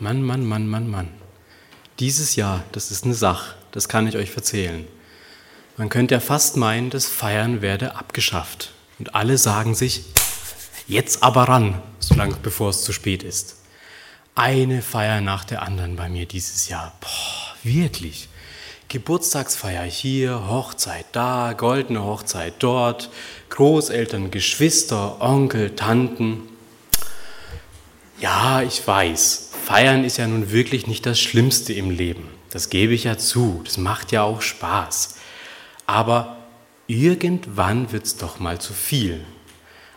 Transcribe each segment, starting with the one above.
Mann, Mann, Mann, Mann, Mann. Dieses Jahr, das ist eine Sache, das kann ich euch erzählen. Man könnte ja fast meinen, das Feiern werde abgeschafft. Und alle sagen sich, jetzt aber ran, solange bevor es zu spät ist. Eine Feier nach der anderen bei mir dieses Jahr. Boah, wirklich. Geburtstagsfeier hier, Hochzeit da, goldene Hochzeit dort, Großeltern, Geschwister, Onkel, Tanten. Ja, ich weiß, feiern ist ja nun wirklich nicht das Schlimmste im Leben. Das gebe ich ja zu. Das macht ja auch Spaß. Aber irgendwann wird es doch mal zu viel.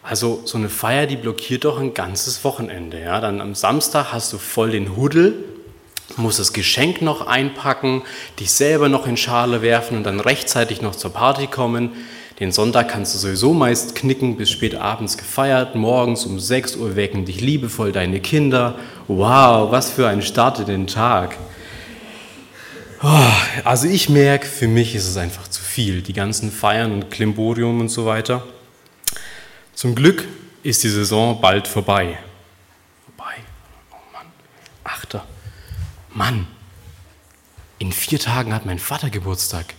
Also so eine Feier, die blockiert doch ein ganzes Wochenende. Ja? Dann am Samstag hast du voll den Huddel, musst das Geschenk noch einpacken, dich selber noch in Schale werfen und dann rechtzeitig noch zur Party kommen. Den Sonntag kannst du sowieso meist knicken, bis spät abends gefeiert. Morgens um 6 Uhr wecken dich liebevoll deine Kinder. Wow, was für ein Start in den Tag. Oh, also ich merke, für mich ist es einfach zu viel. Die ganzen Feiern und Klimborium und so weiter. Zum Glück ist die Saison bald vorbei. Vorbei? Oh Mann. Achter. Mann. In vier Tagen hat mein Vater Geburtstag.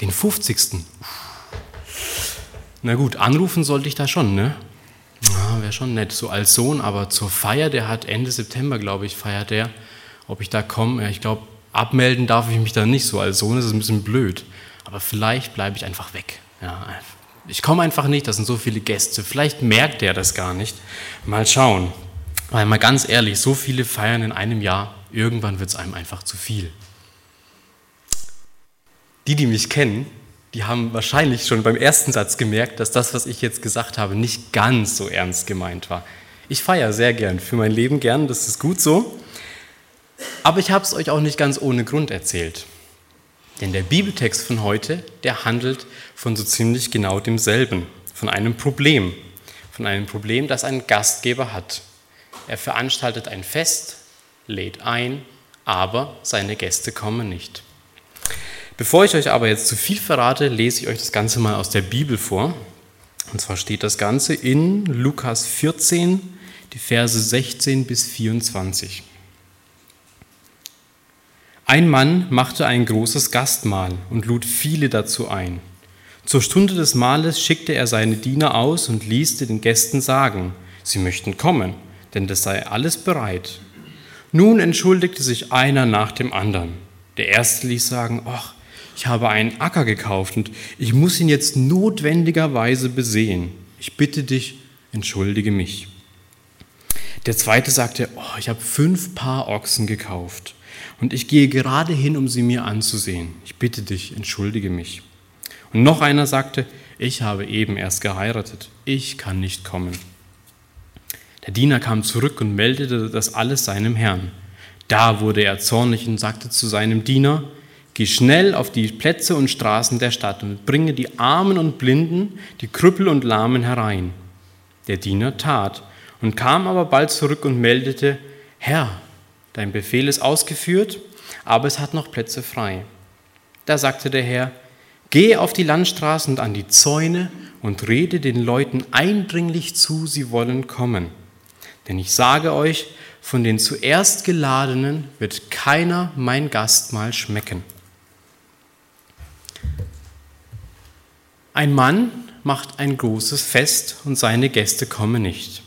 Den 50. Uff. Na gut, anrufen sollte ich da schon, ne? Ja, Wäre schon nett, so als Sohn, aber zur Feier, der hat Ende September, glaube ich, feiert der. Ob ich da komme, ich glaube, abmelden darf ich mich da nicht so. Als Sohn ist es ein bisschen blöd. Aber vielleicht bleibe ich einfach weg. Ja, ich komme einfach nicht, da sind so viele Gäste. Vielleicht merkt der das gar nicht. Mal schauen. Weil mal ganz ehrlich, so viele Feiern in einem Jahr, irgendwann wird es einem einfach zu viel. Die, die mich kennen, die haben wahrscheinlich schon beim ersten Satz gemerkt, dass das, was ich jetzt gesagt habe, nicht ganz so ernst gemeint war. Ich feiere sehr gern, für mein Leben gern, das ist gut so. Aber ich habe es euch auch nicht ganz ohne Grund erzählt. Denn der Bibeltext von heute, der handelt von so ziemlich genau demselben, von einem Problem, von einem Problem, das ein Gastgeber hat. Er veranstaltet ein Fest, lädt ein, aber seine Gäste kommen nicht. Bevor ich euch aber jetzt zu viel verrate, lese ich euch das Ganze mal aus der Bibel vor. Und zwar steht das Ganze in Lukas 14, die Verse 16 bis 24. Ein Mann machte ein großes Gastmahl und lud viele dazu ein. Zur Stunde des Mahles schickte er seine Diener aus und ließ den Gästen sagen, sie möchten kommen, denn das sei alles bereit. Nun entschuldigte sich einer nach dem anderen. Der erste ließ sagen, ach, ich habe einen Acker gekauft und ich muss ihn jetzt notwendigerweise besehen. Ich bitte dich, entschuldige mich. Der zweite sagte, oh, ich habe fünf Paar Ochsen gekauft und ich gehe gerade hin, um sie mir anzusehen. Ich bitte dich, entschuldige mich. Und noch einer sagte, ich habe eben erst geheiratet, ich kann nicht kommen. Der Diener kam zurück und meldete das alles seinem Herrn. Da wurde er zornig und sagte zu seinem Diener, Geh schnell auf die Plätze und Straßen der Stadt und bringe die Armen und Blinden, die Krüppel und Lahmen herein. Der Diener tat und kam aber bald zurück und meldete, Herr, dein Befehl ist ausgeführt, aber es hat noch Plätze frei. Da sagte der Herr, Geh auf die Landstraßen und an die Zäune und rede den Leuten eindringlich zu, sie wollen kommen. Denn ich sage euch, von den zuerst Geladenen wird keiner mein Gastmahl schmecken. Ein Mann macht ein großes Fest und seine Gäste kommen nicht.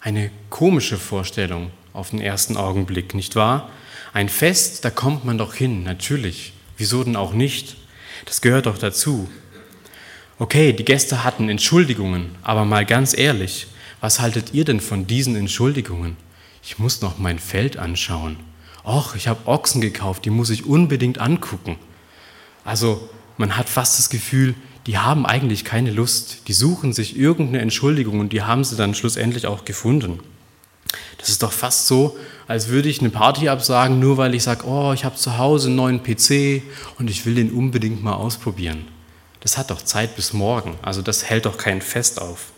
Eine komische Vorstellung auf den ersten Augenblick, nicht wahr? Ein Fest, da kommt man doch hin, natürlich. Wieso denn auch nicht? Das gehört doch dazu. Okay, die Gäste hatten Entschuldigungen, aber mal ganz ehrlich, was haltet ihr denn von diesen Entschuldigungen? Ich muss noch mein Feld anschauen. Och, ich habe Ochsen gekauft, die muss ich unbedingt angucken. Also man hat fast das Gefühl, die haben eigentlich keine Lust, die suchen sich irgendeine Entschuldigung und die haben sie dann schlussendlich auch gefunden. Das ist doch fast so, als würde ich eine Party absagen, nur weil ich sage, oh, ich habe zu Hause einen neuen PC und ich will den unbedingt mal ausprobieren. Das hat doch Zeit bis morgen, also das hält doch kein Fest auf.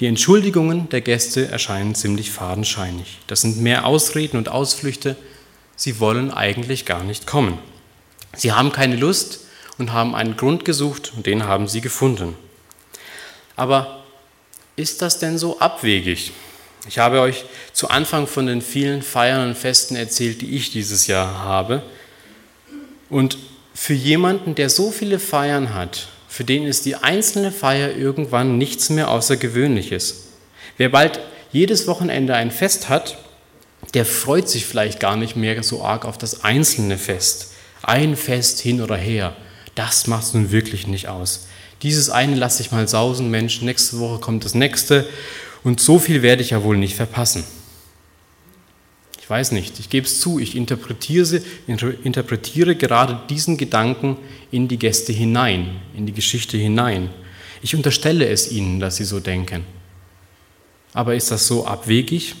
Die Entschuldigungen der Gäste erscheinen ziemlich fadenscheinig. Das sind mehr Ausreden und Ausflüchte. Sie wollen eigentlich gar nicht kommen. Sie haben keine Lust, und haben einen Grund gesucht und den haben sie gefunden. Aber ist das denn so abwegig? Ich habe euch zu Anfang von den vielen Feiern und Festen erzählt, die ich dieses Jahr habe. Und für jemanden, der so viele Feiern hat, für den ist die einzelne Feier irgendwann nichts mehr Außergewöhnliches. Wer bald jedes Wochenende ein Fest hat, der freut sich vielleicht gar nicht mehr so arg auf das einzelne Fest. Ein Fest hin oder her, das macht es nun wirklich nicht aus. Dieses eine lasse ich mal sausen, Mensch, nächste Woche kommt das nächste und so viel werde ich ja wohl nicht verpassen. Ich weiß nicht, ich gebe es zu, ich interpretiere, interpretiere gerade diesen Gedanken in die Gäste hinein, in die Geschichte hinein. Ich unterstelle es ihnen, dass sie so denken. Aber ist das so abwegig?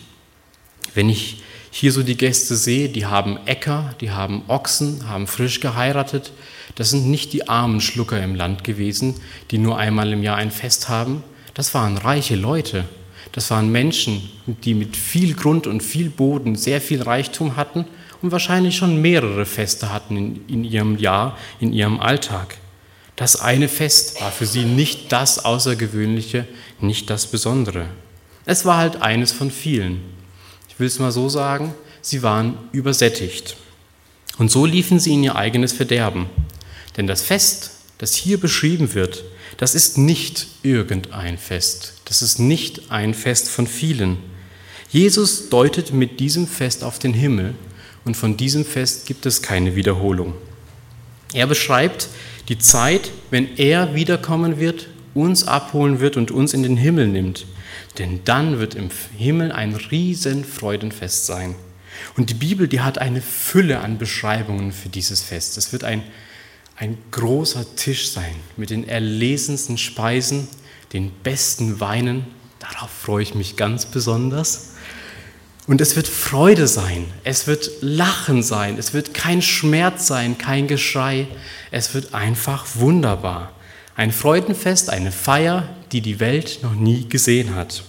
Wenn ich hier so die Gäste sehe, die haben Äcker, die haben Ochsen, haben frisch geheiratet. Das sind nicht die armen Schlucker im Land gewesen, die nur einmal im Jahr ein Fest haben. Das waren reiche Leute. Das waren Menschen, die mit viel Grund und viel Boden sehr viel Reichtum hatten und wahrscheinlich schon mehrere Feste hatten in, in ihrem Jahr, in ihrem Alltag. Das eine Fest war für sie nicht das Außergewöhnliche, nicht das Besondere. Es war halt eines von vielen. Ich will es mal so sagen, sie waren übersättigt. Und so liefen sie in ihr eigenes Verderben. Denn das Fest, das hier beschrieben wird, das ist nicht irgendein Fest. Das ist nicht ein Fest von vielen. Jesus deutet mit diesem Fest auf den Himmel und von diesem Fest gibt es keine Wiederholung. Er beschreibt die Zeit, wenn er wiederkommen wird, uns abholen wird und uns in den Himmel nimmt. Denn dann wird im Himmel ein riesen Freudenfest sein. Und die Bibel, die hat eine Fülle an Beschreibungen für dieses Fest. Es wird ein, ein großer Tisch sein mit den erlesensten Speisen, den besten Weinen. Darauf freue ich mich ganz besonders. Und es wird Freude sein, es wird Lachen sein, es wird kein Schmerz sein, kein Geschrei, es wird einfach wunderbar. Ein Freudenfest, eine Feier, die die Welt noch nie gesehen hat.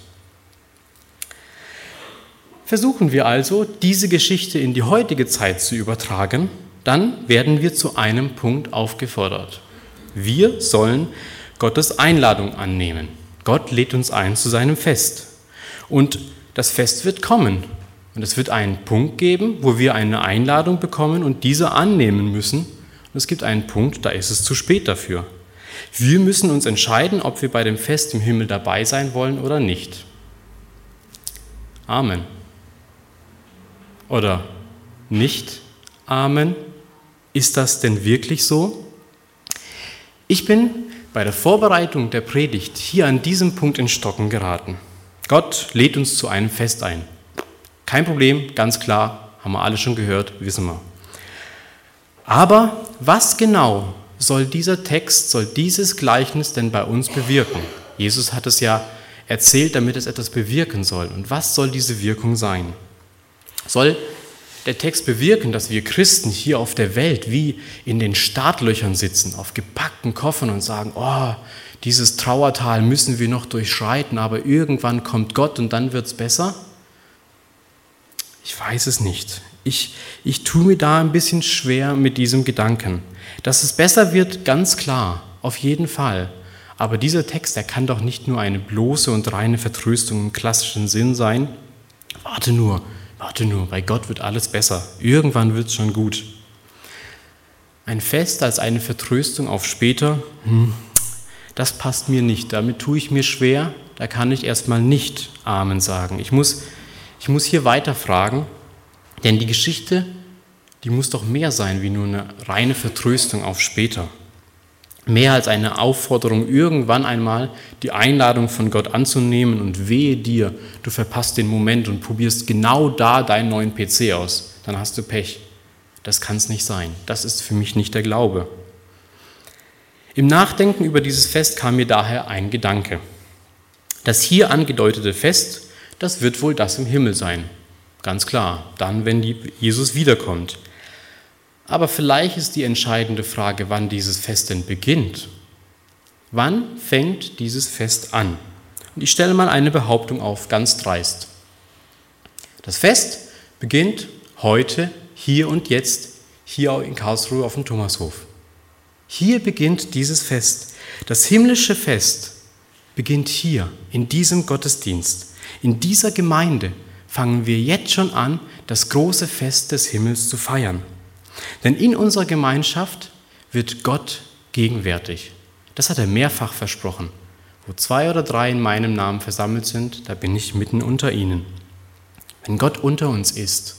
Versuchen wir also, diese Geschichte in die heutige Zeit zu übertragen, dann werden wir zu einem Punkt aufgefordert. Wir sollen Gottes Einladung annehmen. Gott lädt uns ein zu seinem Fest. Und das Fest wird kommen. Und es wird einen Punkt geben, wo wir eine Einladung bekommen und diese annehmen müssen. Und es gibt einen Punkt, da ist es zu spät dafür. Wir müssen uns entscheiden, ob wir bei dem Fest im Himmel dabei sein wollen oder nicht. Amen. Oder nicht Amen? Ist das denn wirklich so? Ich bin bei der Vorbereitung der Predigt hier an diesem Punkt in Stocken geraten. Gott lädt uns zu einem Fest ein. Kein Problem, ganz klar, haben wir alle schon gehört, wissen wir. Aber was genau soll dieser Text, soll dieses Gleichnis denn bei uns bewirken? Jesus hat es ja erzählt, damit es etwas bewirken soll. Und was soll diese Wirkung sein? Soll der Text bewirken, dass wir Christen hier auf der Welt wie in den Startlöchern sitzen, auf gepackten Koffern und sagen, oh, dieses Trauertal müssen wir noch durchschreiten, aber irgendwann kommt Gott und dann wird es besser? Ich weiß es nicht. Ich, ich tue mir da ein bisschen schwer mit diesem Gedanken. Dass es besser wird, ganz klar, auf jeden Fall. Aber dieser Text, der kann doch nicht nur eine bloße und reine Vertröstung im klassischen Sinn sein. Warte nur, warte nur, bei Gott wird alles besser. Irgendwann wird es schon gut. Ein Fest als eine Vertröstung auf später, hm, das passt mir nicht. Damit tue ich mir schwer. Da kann ich erstmal nicht Amen sagen. Ich muss, ich muss hier weiter fragen, denn die Geschichte die muss doch mehr sein wie nur eine reine Vertröstung auf später. Mehr als eine Aufforderung, irgendwann einmal die Einladung von Gott anzunehmen und wehe dir, du verpasst den Moment und probierst genau da deinen neuen PC aus. Dann hast du Pech. Das kann es nicht sein. Das ist für mich nicht der Glaube. Im Nachdenken über dieses Fest kam mir daher ein Gedanke. Das hier angedeutete Fest, das wird wohl das im Himmel sein. Ganz klar, dann, wenn Jesus wiederkommt. Aber vielleicht ist die entscheidende Frage, wann dieses Fest denn beginnt. Wann fängt dieses Fest an? Und ich stelle mal eine Behauptung auf, ganz dreist. Das Fest beginnt heute, hier und jetzt, hier in Karlsruhe auf dem Thomashof. Hier beginnt dieses Fest. Das himmlische Fest beginnt hier, in diesem Gottesdienst. In dieser Gemeinde fangen wir jetzt schon an, das große Fest des Himmels zu feiern. Denn in unserer Gemeinschaft wird Gott gegenwärtig. Das hat er mehrfach versprochen. Wo zwei oder drei in meinem Namen versammelt sind, da bin ich mitten unter ihnen. Wenn Gott unter uns ist,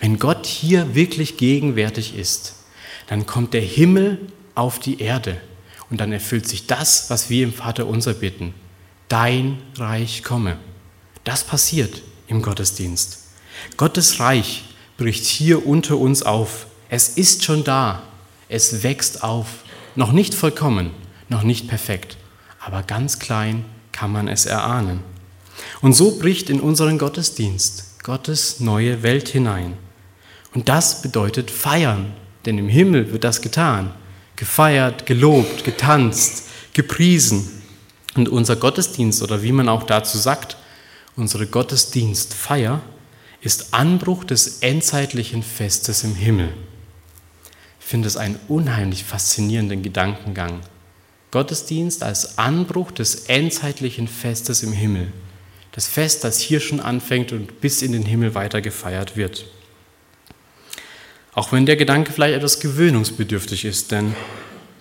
wenn Gott hier wirklich gegenwärtig ist, dann kommt der Himmel auf die Erde und dann erfüllt sich das, was wir im Vater unser bitten. Dein Reich komme. Das passiert im Gottesdienst. Gottes Reich bricht hier unter uns auf. Es ist schon da. Es wächst auf. Noch nicht vollkommen, noch nicht perfekt, aber ganz klein kann man es erahnen. Und so bricht in unseren Gottesdienst Gottes neue Welt hinein. Und das bedeutet feiern, denn im Himmel wird das getan. Gefeiert, gelobt, getanzt, gepriesen. Und unser Gottesdienst, oder wie man auch dazu sagt, unsere Gottesdienstfeier, ist Anbruch des endzeitlichen Festes im Himmel. Ich finde es einen unheimlich faszinierenden Gedankengang. Gottesdienst als Anbruch des endzeitlichen Festes im Himmel. Das Fest, das hier schon anfängt und bis in den Himmel weiter gefeiert wird. Auch wenn der Gedanke vielleicht etwas gewöhnungsbedürftig ist, denn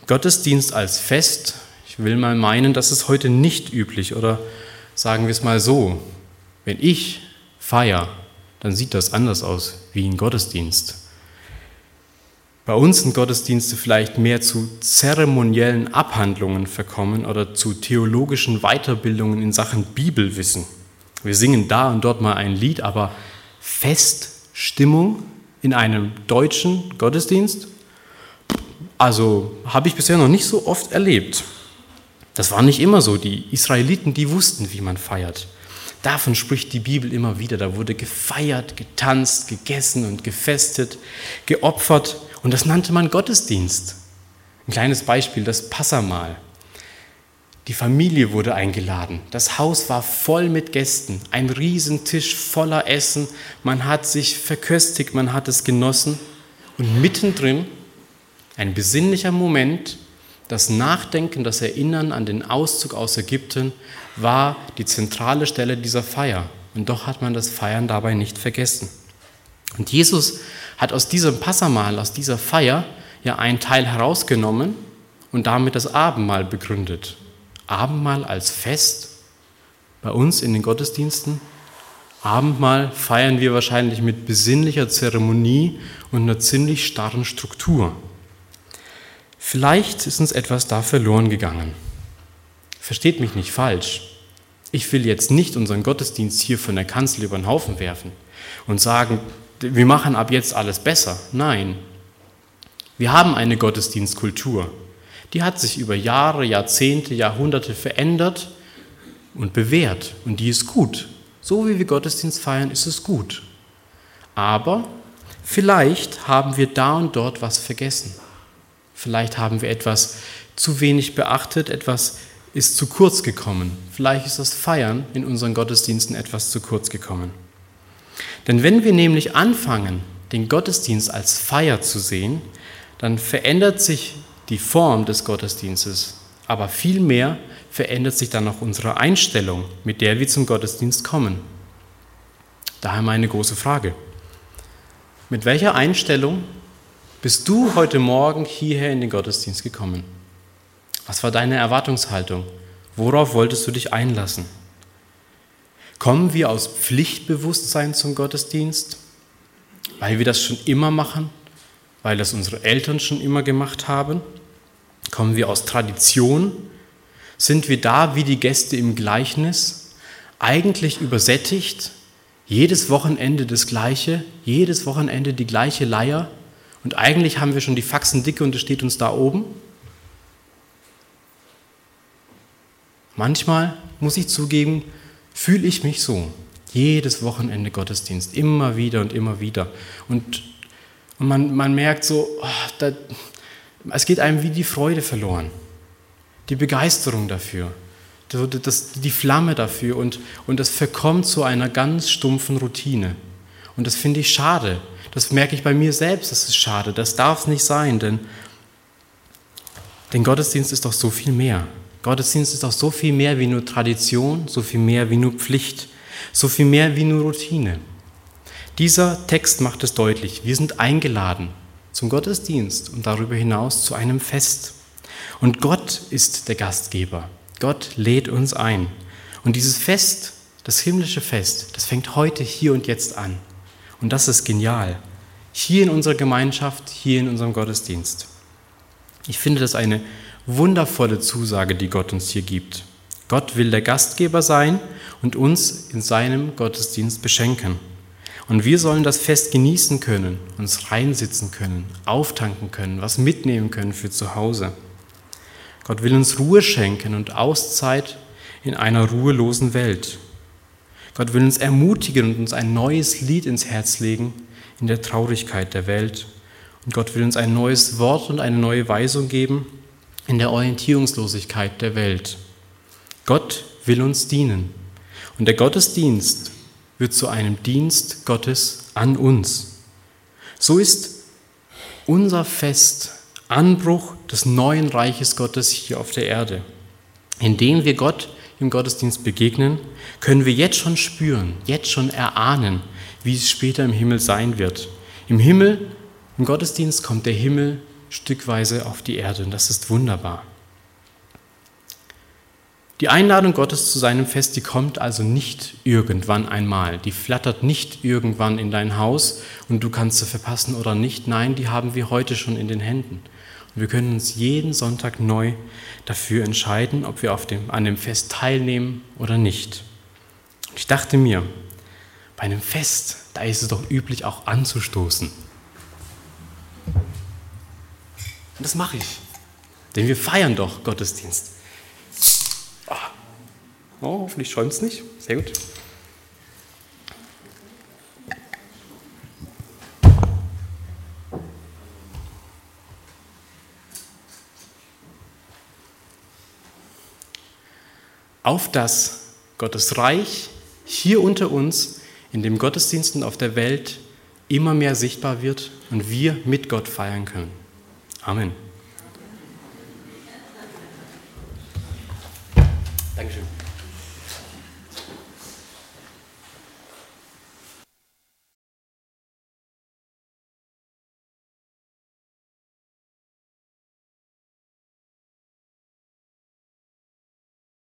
Gottesdienst als Fest, ich will mal meinen, das ist heute nicht üblich oder sagen wir es mal so, wenn ich feiere, dann sieht das anders aus wie ein Gottesdienst. Bei uns sind Gottesdienste vielleicht mehr zu zeremoniellen Abhandlungen verkommen oder zu theologischen Weiterbildungen in Sachen Bibelwissen. Wir singen da und dort mal ein Lied, aber Feststimmung in einem deutschen Gottesdienst? Also habe ich bisher noch nicht so oft erlebt. Das war nicht immer so. Die Israeliten, die wussten, wie man feiert. Davon spricht die Bibel immer wieder. Da wurde gefeiert, getanzt, gegessen und gefestet, geopfert. Und das nannte man Gottesdienst. Ein kleines Beispiel, das Passamal. Die Familie wurde eingeladen. Das Haus war voll mit Gästen. Ein Riesentisch voller Essen. Man hat sich verköstigt, man hat es genossen. Und mittendrin ein besinnlicher Moment, das Nachdenken, das Erinnern an den Auszug aus Ägypten war die zentrale Stelle dieser Feier. Und doch hat man das Feiern dabei nicht vergessen. Und Jesus hat aus diesem Passamal, aus dieser Feier, ja einen Teil herausgenommen und damit das Abendmahl begründet. Abendmahl als Fest bei uns in den Gottesdiensten. Abendmahl feiern wir wahrscheinlich mit besinnlicher Zeremonie und einer ziemlich starren Struktur. Vielleicht ist uns etwas da verloren gegangen. Versteht mich nicht falsch. Ich will jetzt nicht unseren Gottesdienst hier von der Kanzel über den Haufen werfen und sagen, wir machen ab jetzt alles besser. Nein. Wir haben eine Gottesdienstkultur die hat sich über Jahre, Jahrzehnte, Jahrhunderte verändert und bewährt. Und die ist gut. So wie wir Gottesdienst feiern, ist es gut. Aber vielleicht haben wir da und dort was vergessen. Vielleicht haben wir etwas zu wenig beachtet, etwas ist zu kurz gekommen. Vielleicht ist das Feiern in unseren Gottesdiensten etwas zu kurz gekommen. Denn wenn wir nämlich anfangen, den Gottesdienst als Feier zu sehen, dann verändert sich die Form des Gottesdienstes, aber vielmehr verändert sich dann auch unsere Einstellung, mit der wir zum Gottesdienst kommen. Daher meine große Frage. Mit welcher Einstellung bist du heute Morgen hierher in den Gottesdienst gekommen? Was war deine Erwartungshaltung? Worauf wolltest du dich einlassen? Kommen wir aus Pflichtbewusstsein zum Gottesdienst, weil wir das schon immer machen weil das unsere Eltern schon immer gemacht haben? Kommen wir aus Tradition? Sind wir da wie die Gäste im Gleichnis, eigentlich übersättigt, jedes Wochenende das Gleiche, jedes Wochenende die gleiche Leier und eigentlich haben wir schon die Faxen dicke und es steht uns da oben? Manchmal, muss ich zugeben, fühle ich mich so. Jedes Wochenende Gottesdienst, immer wieder und immer wieder. Und und man, man merkt so, oh, da, es geht einem wie die Freude verloren, die Begeisterung dafür, das, die Flamme dafür und, und das verkommt zu einer ganz stumpfen Routine. Und das finde ich schade. Das merke ich bei mir selbst, das ist schade. Das darf es nicht sein, denn, denn Gottesdienst ist doch so viel mehr. Gottesdienst ist doch so viel mehr wie nur Tradition, so viel mehr wie nur Pflicht. so viel mehr wie nur Routine. Dieser Text macht es deutlich, wir sind eingeladen zum Gottesdienst und darüber hinaus zu einem Fest. Und Gott ist der Gastgeber. Gott lädt uns ein. Und dieses Fest, das himmlische Fest, das fängt heute, hier und jetzt an. Und das ist genial. Hier in unserer Gemeinschaft, hier in unserem Gottesdienst. Ich finde das eine wundervolle Zusage, die Gott uns hier gibt. Gott will der Gastgeber sein und uns in seinem Gottesdienst beschenken. Und wir sollen das Fest genießen können, uns reinsitzen können, auftanken können, was mitnehmen können für zu Hause. Gott will uns Ruhe schenken und Auszeit in einer ruhelosen Welt. Gott will uns ermutigen und uns ein neues Lied ins Herz legen in der Traurigkeit der Welt. Und Gott will uns ein neues Wort und eine neue Weisung geben in der Orientierungslosigkeit der Welt. Gott will uns dienen. Und der Gottesdienst wird zu einem Dienst Gottes an uns. So ist unser Fest Anbruch des neuen Reiches Gottes hier auf der Erde. Indem wir Gott im Gottesdienst begegnen, können wir jetzt schon spüren, jetzt schon erahnen, wie es später im Himmel sein wird. Im Himmel, im Gottesdienst kommt der Himmel stückweise auf die Erde und das ist wunderbar. Die Einladung Gottes zu seinem Fest, die kommt also nicht irgendwann einmal. Die flattert nicht irgendwann in dein Haus und du kannst sie verpassen oder nicht. Nein, die haben wir heute schon in den Händen. Wir können uns jeden Sonntag neu dafür entscheiden, ob wir dem, an dem Fest teilnehmen oder nicht. Und ich dachte mir, bei einem Fest, da ist es doch üblich auch anzustoßen. Und das mache ich. Denn wir feiern doch Gottesdienst. Oh, hoffentlich schäumt es nicht. Sehr gut. Auf das Gottes Reich hier unter uns, in dem Gottesdienst und auf der Welt immer mehr sichtbar wird und wir mit Gott feiern können. Amen.